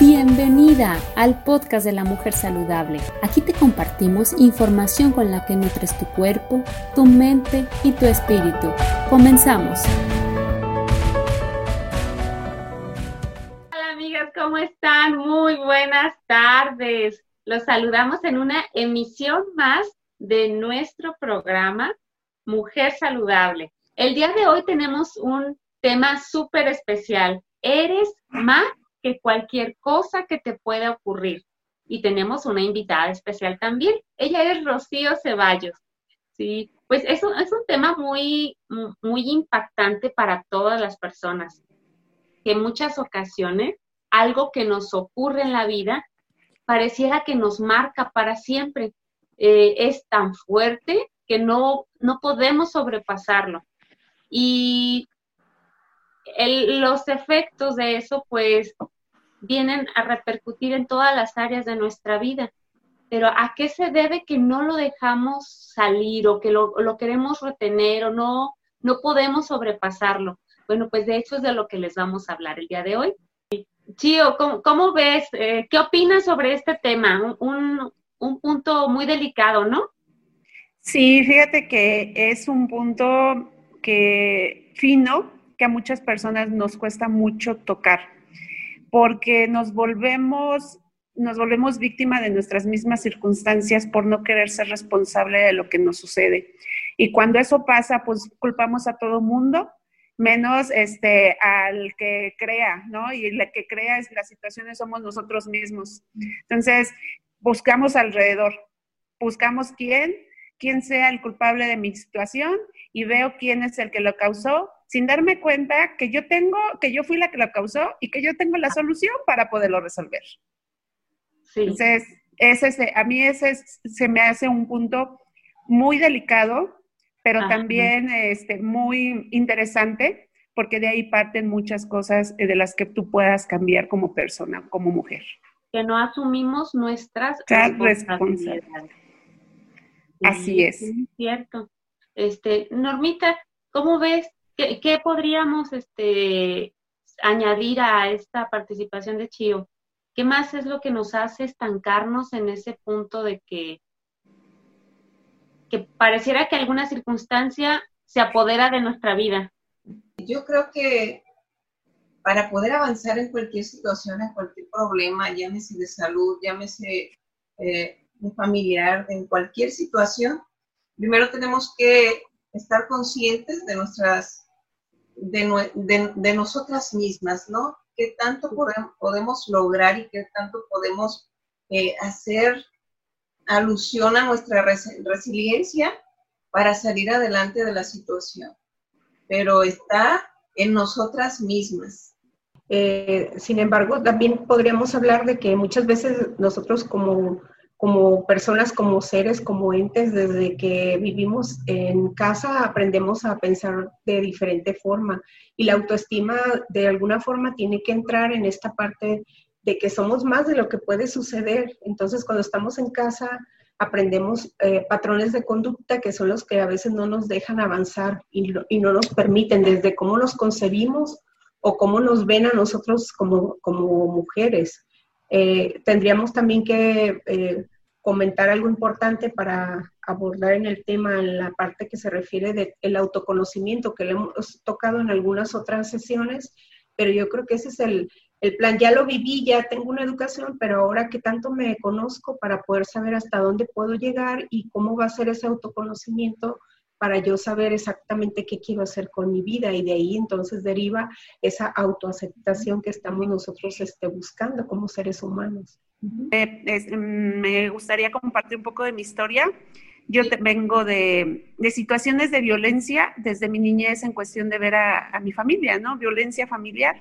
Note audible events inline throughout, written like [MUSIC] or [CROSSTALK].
Bienvenida al podcast de la mujer saludable. Aquí te compartimos información con la que nutres tu cuerpo, tu mente y tu espíritu. Comenzamos. Hola amigas, ¿cómo están? Muy buenas tardes. Los saludamos en una emisión más de nuestro programa Mujer Saludable. El día de hoy tenemos un tema súper especial. Eres más que cualquier cosa que te pueda ocurrir. Y tenemos una invitada especial también. Ella es Rocío Ceballos. Sí, pues es un, es un tema muy, muy impactante para todas las personas. Que en muchas ocasiones algo que nos ocurre en la vida pareciera que nos marca para siempre. Eh, es tan fuerte que no, no podemos sobrepasarlo. Y los efectos de eso, pues, vienen a repercutir en todas las áreas de nuestra vida. Pero ¿a qué se debe que no lo dejamos salir o que lo, queremos retener o no, no podemos sobrepasarlo? Bueno, pues de hecho es de lo que les vamos a hablar el día de hoy. Chio, ¿cómo, ves? Eh, ¿Qué opinas sobre este tema? Un, un punto muy delicado, ¿no? Sí, fíjate que es un punto que fino, que a muchas personas nos cuesta mucho tocar, porque nos volvemos, nos volvemos víctima de nuestras mismas circunstancias por no querer ser responsable de lo que nos sucede. Y cuando eso pasa, pues culpamos a todo mundo, menos este, al que crea, ¿no? Y el que crea es las situaciones somos nosotros mismos. Entonces, buscamos alrededor, buscamos quién, quién sea el culpable de mi situación y veo quién es el que lo causó sin darme cuenta que yo tengo, que yo fui la que lo causó y que yo tengo la solución para poderlo resolver. Sí. Entonces, ese, a mí ese se me hace un punto muy delicado, pero también este, muy interesante, porque de ahí parten muchas cosas de las que tú puedas cambiar como persona, como mujer. Que no asumimos nuestras responsabilidades. Así es. es cierto. Este, Normita, ¿cómo ves ¿Qué, podríamos este, añadir a esta participación de Chio? ¿Qué más es lo que nos hace estancarnos en ese punto de que, que pareciera que alguna circunstancia se apodera de nuestra vida? Yo creo que para poder avanzar en cualquier situación, en cualquier problema, llámese de salud, llámese eh, familiar, en cualquier situación, primero tenemos que estar conscientes de nuestras de, nosotras mismas, ¿no? ¿Qué tanto podemos, lograr y qué tanto podemos eh, hacer alusión a nuestra resiliencia para salir adelante de la situación? Pero está en nosotras mismas. Eh, sin embargo, también podríamos hablar de que muchas veces nosotros como como personas, como seres, como entes, desde que vivimos en casa aprendemos a pensar de diferente forma y la autoestima de alguna forma tiene que entrar en esta parte de que somos más de lo que puede suceder. Entonces, cuando estamos en casa, aprendemos eh, patrones de conducta que son los que a veces no nos dejan avanzar y, no nos permiten, desde cómo nos concebimos o cómo nos ven a nosotros como, como mujeres. Eh, tendríamos también que eh, comentar algo importante para abordar en el tema, en la parte que se refiere del autoconocimiento, que le hemos tocado en algunas otras sesiones, pero yo creo que ese es el, el plan. Ya lo viví, ya tengo una educación, pero ahora que tanto me conozco para poder saber hasta dónde puedo llegar y cómo va a ser ese autoconocimiento, para yo saber exactamente qué quiero hacer con mi vida y de ahí entonces deriva esa autoaceptación que estamos nosotros este, buscando como seres humanos. Eh, me gustaría compartir un poco de mi historia. Yo vengo de, situaciones de violencia desde mi niñez en cuestión de ver a, mi familia, ¿no? Violencia familiar.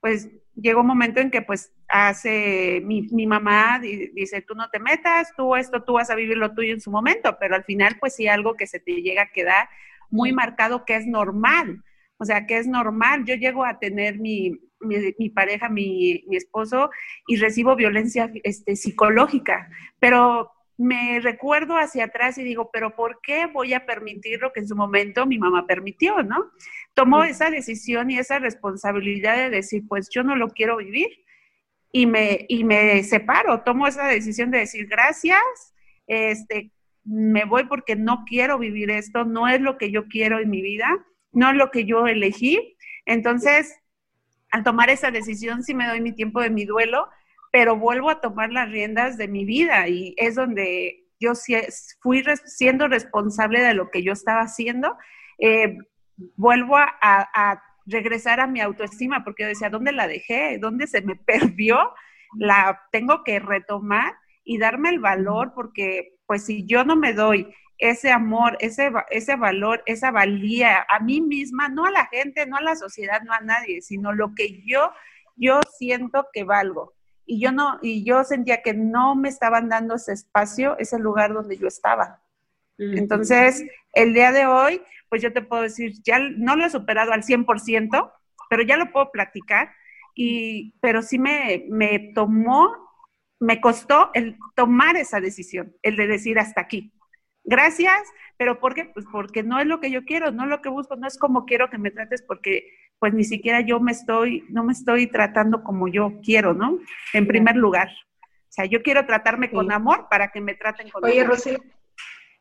pues llegó un momento en que pues hace mi, mi, mamá dice, tú no te metas, tú esto, tú vas a vivir lo tuyo en su momento, pero al final pues sí algo que se te llega a quedar muy marcado que es normal, o sea, que es normal. Yo llego a tener mi, mi, pareja, mi, mi, esposo, y recibo violencia este, psicológica, pero me recuerdo hacia atrás y digo, pero ¿por qué voy a permitir lo que en su momento mi mamá permitió, ¿no? Tomó esa decisión y esa responsabilidad de decir, pues yo no lo quiero vivir y me, y me separo, tomo esa decisión de decir, gracias, este, me voy porque no quiero vivir esto, no es lo que yo quiero en mi vida, no es lo que yo elegí. Entonces, al tomar esa decisión sí me doy mi tiempo de mi duelo, pero vuelvo a tomar las riendas de mi vida y es donde yo fui siendo responsable de lo que yo estaba haciendo. Eh, vuelvo a, regresar a mi autoestima porque yo decía, ¿dónde la dejé? ¿Dónde se me [LAUGHS] perdió? La tengo que retomar y darme el valor porque pues si yo no me doy ese amor, ese, ese valor, esa valía a mí misma, no a la gente, no a la sociedad, no a nadie, sino lo que yo, yo siento que valgo y yo no, y yo sentía que no me estaban dando ese espacio, ese lugar donde yo estaba. Entonces, el día de hoy, pues yo te puedo decir, ya no lo he superado al 100%, pero ya lo puedo platicar, y, pero sí me, me tomó, me costó el tomar esa decisión, el de decir hasta aquí. Gracias, pero ¿por qué? Pues porque no es lo que yo quiero, no es lo que busco, no es como quiero que me trates, porque pues ni siquiera yo me estoy, no me estoy tratando como yo quiero, ¿no? En primer lugar. O sea, yo quiero tratarme con amor para que me traten con Oye, amor. Oye, Rocío,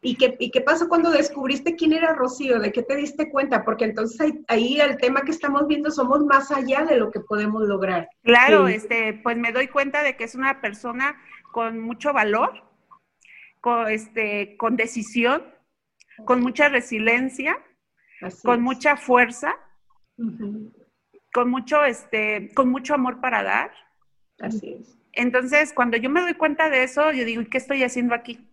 ¿y qué, ¿y qué pasó cuando descubriste quién era Rocío? ¿De qué te diste cuenta? Porque entonces ahí, ahí, el tema que estamos viendo somos más allá de lo que podemos lograr. Claro, este, pues me doy cuenta de que es una persona con mucho valor, con, este, con decisión, con mucha resiliencia, con mucha fuerza con mucho, este, con mucho amor para dar. Así es. Entonces, cuando yo me doy cuenta de eso, yo digo, ¿qué estoy haciendo aquí?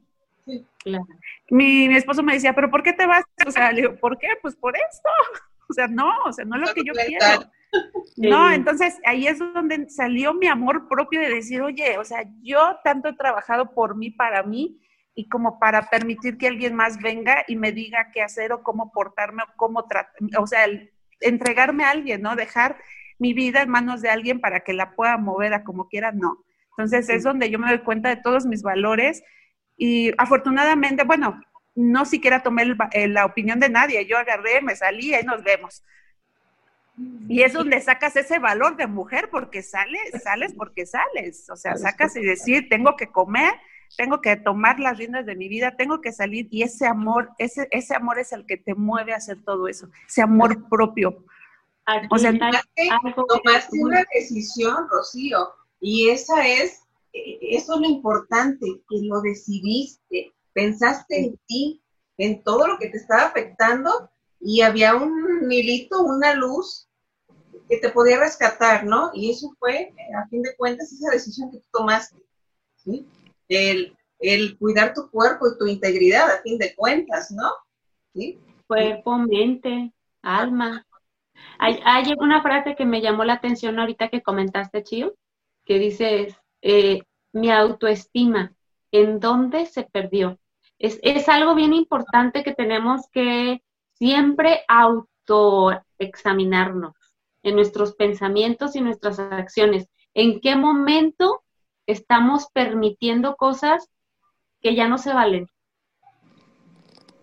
Mi, esposo me decía, ¿pero por qué te vas? O sea, le digo, ¿por qué? Pues por esto. [LAUGHS] O sea, no, o sea, no es lo que yo quiero. [LAUGHS] No, entonces ahí es donde salió mi amor propio de decir, oye, o sea, yo tanto he trabajado por mí, para mí, y como para permitir que alguien más venga y me diga qué hacer o cómo portarme o cómo tratar, o sea, el, entregarme a alguien, ¿no? Dejar mi vida en manos de alguien para que la pueda mover a como quiera, no. Entonces es donde yo me doy cuenta de todos mis valores y afortunadamente, bueno, no siquiera tomé eh, la opinión de nadie, yo agarré, me salí y nos vemos. Y es donde sacas ese valor de mujer porque sales, sales porque sales, o sea, sacas y decir, tengo que comer, tengo que tomar las riendas de mi vida, tengo que salir y ese amor, ese, ese amor es el que te mueve a hacer todo eso, ese amor propio. o sea, tomaste una decisión, Rocío, y esa es, eso es lo importante, que lo decidiste, pensaste en ti, en todo lo que te estaba afectando y había un milito, una luz que te podía rescatar, ¿no? Y eso fue, a fin de cuentas, esa decisión que tú tomaste, ¿sí? el, el cuidar tu cuerpo y tu integridad, a fin de cuentas, ¿no? ¿Sí? Cuerpo, mente, alma. Hay, hay una frase que me llamó la atención ahorita que comentaste, Chio, que dice, eh, mi autoestima, ¿en dónde se perdió? Es, es algo bien importante que tenemos que siempre autoexaminarnos en nuestros pensamientos y nuestras acciones. ¿En qué momento estamos permitiendo cosas que ya no se valen.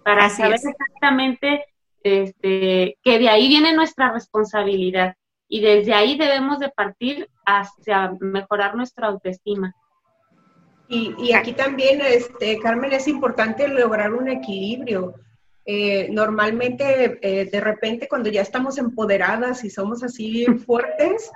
Para saber exactamente este, que de ahí viene nuestra responsabilidad y desde ahí debemos de partir hacia mejorar nuestra autoestima. Y, aquí también, este, Carmen, es importante lograr un equilibrio. Eh, normalmente, eh, de repente, cuando ya estamos empoderadas y somos así [LAUGHS] fuertes,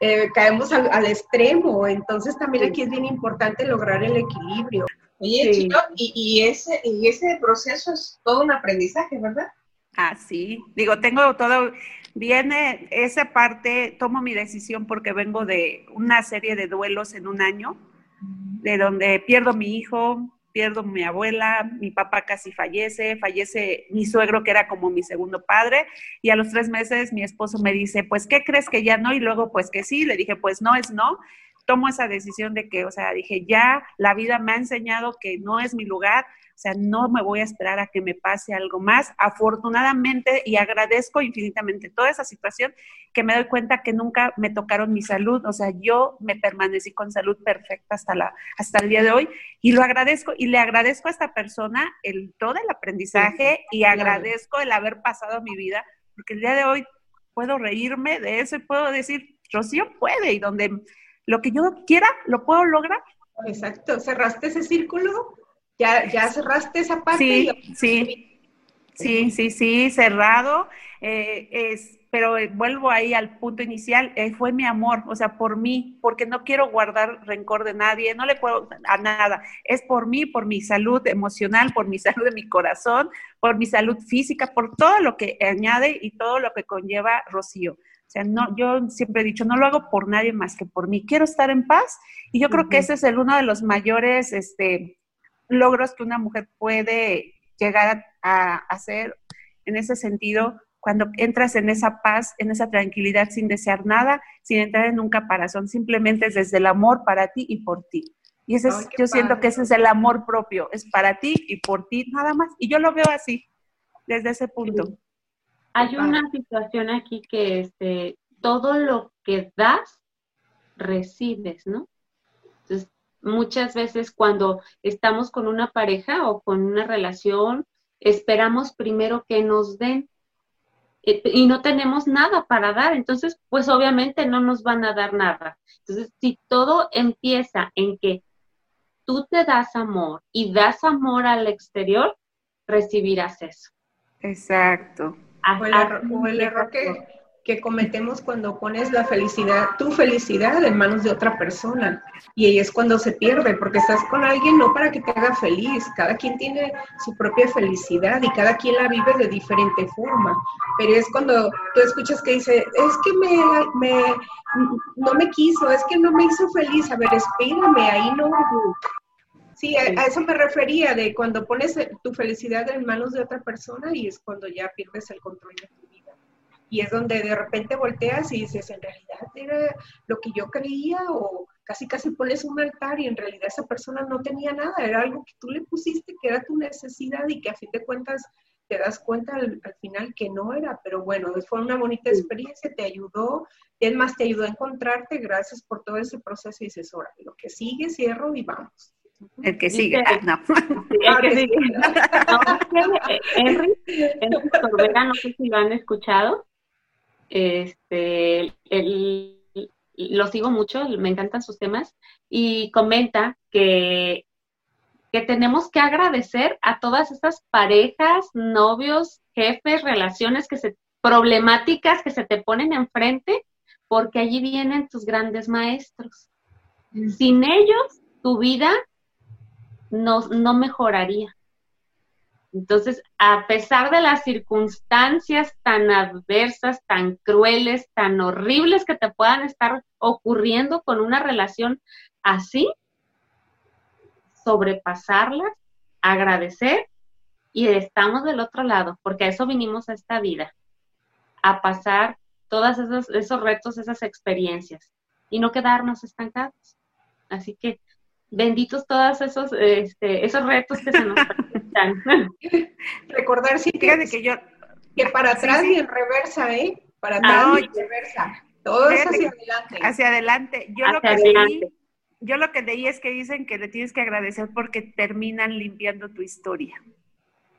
eh, caemos al, extremo. Entonces, también aquí es bien importante lograr el equilibrio. Oye, Chico, y, ese, y ese proceso es todo un aprendizaje, ¿verdad? Ah, sí. Digo, tengo todo, viene esa parte, tomo mi decisión porque vengo de una serie de duelos en un año, de donde pierdo mi hijo, pierdo mi abuela, mi papá casi fallece, fallece mi suegro que era como mi segundo padre y a los tres meses mi esposo me dice, pues, ¿qué crees que ya no? Y luego, pues que sí, le dije, pues no es no. Tomo esa decisión de que, o sea, dije, ya la vida me ha enseñado que no es mi lugar, sea, no me voy a esperar a que me pase algo más. Afortunadamente y agradezco infinitamente toda esa situación que me doy cuenta que nunca me tocaron mi salud, o sea, yo me permanecí con salud perfecta hasta, la, hasta el día de hoy y lo agradezco y le agradezco a esta persona el todo el aprendizaje y agradezco el haber pasado mi vida, porque el día de hoy puedo reírme de eso y puedo decir, Rocío puede y donde lo que yo quiera lo puedo lograr. Exacto, cerraste ese círculo ya, ya cerraste esa parte. Sí, sí, sí, sí, sí, cerrado. Eh, es, pero vuelvo ahí al punto inicial, eh, fue mi amor, o sea, por mí, porque no quiero guardar rencor de nadie, no le puedo a nada, es por mí, por mi salud emocional, por mi [LAUGHS] salud de mi corazón, por mi salud física, por todo lo que añade y todo lo que conlleva Rocío. O sea, no, yo siempre he dicho, no lo hago por nadie más que por mí. Quiero estar en paz y yo creo que ese es el, uno de los mayores, este, logros que una mujer puede llegar a, hacer en ese sentido cuando entras en esa paz, en esa tranquilidad sin desear nada, sin entrar en un caparazón, simplemente es desde el amor para ti y por ti. Y ese es, yo siento que ese es el amor propio, es para ti y por ti nada más. Y yo lo veo así, desde ese punto. Hay una situación aquí que este, todo lo que das, recibes, ¿no? Entonces, muchas veces cuando estamos con una pareja o con una relación, esperamos primero que nos den eh, y no tenemos nada para dar, entonces pues obviamente no nos van a dar nada. Entonces, si todo empieza en que tú te das amor y das amor al exterior, recibirás eso. Exacto. O el, error que, que cometemos cuando pones la felicidad, tu felicidad en manos de otra persona. Y ahí es cuando se pierde, porque estás con alguien no para que te haga feliz. Cada quien tiene su propia felicidad y cada quien la vive de diferente forma. Pero es cuando tú escuchas que dice, es que me, me no me quiso, es que no me hizo feliz. A ver, espérame, ahí no. Sí, a, eso me refería, de cuando pones tu felicidad en manos de otra persona y es cuando ya pierdes el control de tu y es donde de repente volteas y dices, en realidad era lo que yo creía o casi casi pones un altar y en realidad esa persona no tenía nada, era algo que tú le pusiste que era tu necesidad y que a fin de cuentas te das cuenta al, final que no era, pero bueno, fue una bonita experiencia, te ayudó, es más, te ayudó a encontrarte, gracias por todo ese proceso y dices, ahora, lo que sigue, cierro y vamos. El que sigue, ah, no. [LAUGHS] el que sigue. [LAUGHS] Henry, Henry no sé si lo han escuchado, este, lo sigo mucho, me encantan sus temas, y comenta que, que tenemos que agradecer a todas estas parejas, novios, jefes, relaciones que se, problemáticas que se te ponen enfrente, porque allí vienen tus grandes maestros. Mm. Sin ellos, tu vida no, no mejoraría. Entonces, a pesar de las circunstancias tan adversas, tan crueles, tan horribles que te puedan estar ocurriendo con una relación así, sobrepasarlas, agradecer y estamos del otro lado, porque a eso vinimos a esta vida, a pasar todos esos, esos retos, esas experiencias y no quedarnos estancados. Así que benditos todos esos, este, esos retos que se nos presentan. [LAUGHS] Recordar sí que, que yo que para atrás y en reversa, ¿eh? Para atrás y en reversa. Todo es hacia adelante. Hacia adelante. Yo lo que leí, yo lo que leí es que dicen que le tienes que agradecer porque terminan limpiando tu historia.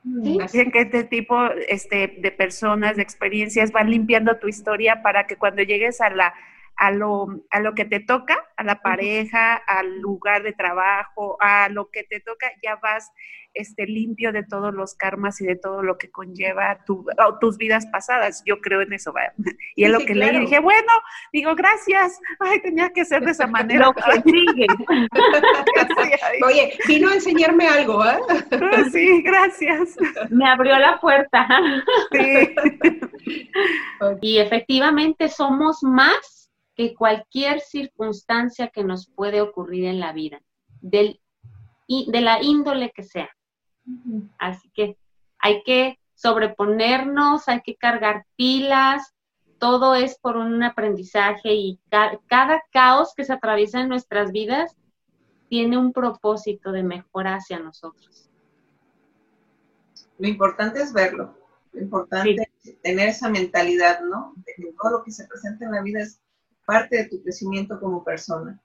Dicen que este tipo este, de personas, de experiencias, van limpiando tu historia para que cuando llegues a la a lo, a lo que te toca, a la pareja, al lugar de trabajo, a lo que te toca, ya vas este, limpio de todos los karmas y de todo lo que conlleva tu, tus vidas pasadas. Yo creo en eso. [LAUGHS] Y es lo que leí dije, bueno, digo, gracias. Ay, tenía que ser de esa [LAUGHS] manera. [LAUGHS] Oye, vino a enseñarme algo, ¿eh? Sí, gracias. Me abrió la puerta. Sí. Y efectivamente somos más que cualquier circunstancia que nos puede ocurrir en la vida, del, de la índole que sea. Así que hay que sobreponernos, hay que cargar pilas, todo es por un aprendizaje y cada caos que se atraviesa en nuestras vidas tiene un propósito de mejora hacia nosotros. Lo importante es verlo, lo importante es tener esa mentalidad, ¿no? De que todo lo que se presenta en la vida es parte de tu crecimiento como persona.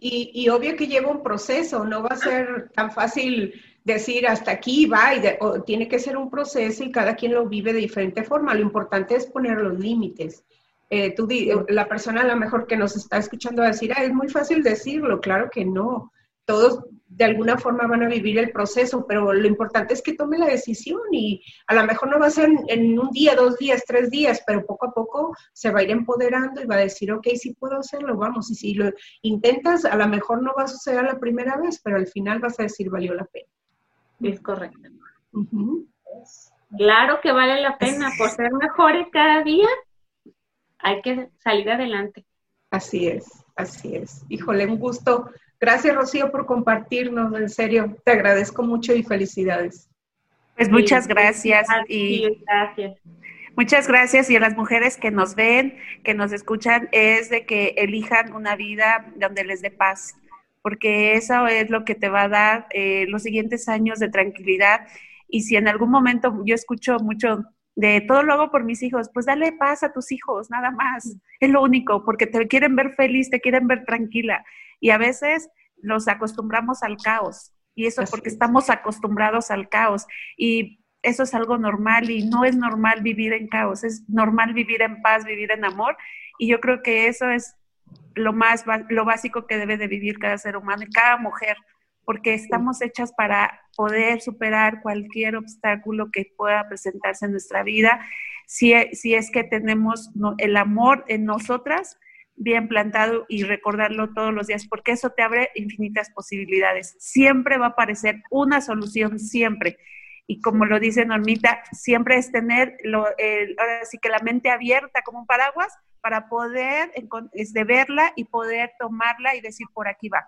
Y, obvio que lleva un proceso, no va a ser tan fácil decir hasta aquí va, y tiene que ser un proceso y cada quien lo vive de diferente forma. Lo importante es poner los límites. Eh, tú, la persona a lo mejor que nos está escuchando va a decir, ah, es muy fácil decirlo, claro que no. Todos de alguna forma van a vivir el proceso, pero lo importante es que tome la decisión y a lo mejor no va a ser en, un día, dos días, tres días, pero poco a poco se va a ir empoderando y va a decir, ok, sí puedo hacerlo, vamos, y si lo intentas, a lo mejor no va a suceder la primera vez, pero al final vas a decir, valió la pena. Es correcto. Claro que vale la pena, por ser mejores cada día, hay que salir adelante. Así es, así es. Híjole, un gusto Gracias, Rocío, por compartirnos, en serio, te agradezco mucho y felicidades. Pues muchas gracias. y gracias. Muchas gracias y a las mujeres que nos ven, que nos escuchan, es de que elijan una vida donde les dé paz, porque eso es lo que te va a dar eh, los siguientes años de tranquilidad. Y si en algún momento yo escucho mucho de todo lo hago por mis hijos, pues dale paz a tus hijos, nada más. Es lo único, porque te quieren ver feliz, te quieren ver tranquila. Y a veces nos acostumbramos al caos. Y eso porque estamos acostumbrados al caos. Y eso es algo normal y no es normal vivir en caos, es normal vivir en paz, vivir en amor. Y yo creo que eso es lo más, lo básico que debe de vivir cada ser humano y cada mujer, porque estamos hechas para poder superar cualquier obstáculo que pueda presentarse en nuestra vida, si, si es que tenemos el amor en nosotras bien plantado y recordarlo todos los días, porque eso te abre infinitas posibilidades. Siempre va a aparecer una solución, siempre. Y como lo dice Normita, siempre es tener, lo, ahora sí que la mente abierta como un paraguas para poder este, verla y poder tomarla y decir por aquí va,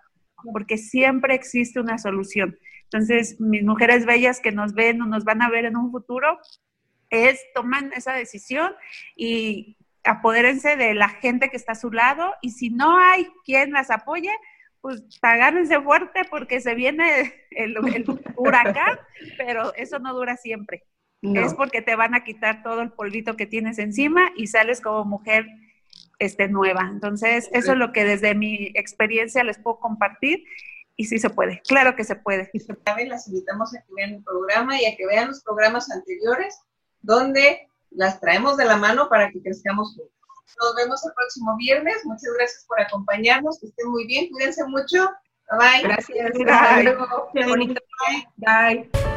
porque siempre existe una solución. Entonces, mis mujeres bellas que nos ven o nos van a ver en un futuro, es toman esa decisión y apodérense de la gente que está a su lado y si no hay quien las apoye, pues agárrense fuerte porque se viene el, huracán, pero eso no dura siempre. Es porque te van a quitar todo el polvito que tienes encima y sales como mujer este, nueva. Entonces, eso es lo que desde mi experiencia les puedo compartir y sí se puede, claro que se puede. Y también las invitamos a que vean el programa y a que vean los programas anteriores donde las traemos de la mano para que crezcamos juntos. Nos vemos el próximo viernes. Muchas gracias por acompañarnos. Que estén muy bien. Cuídense mucho. Bye bye. Gracias. Hasta luego. Qué bonito. Bye. bye.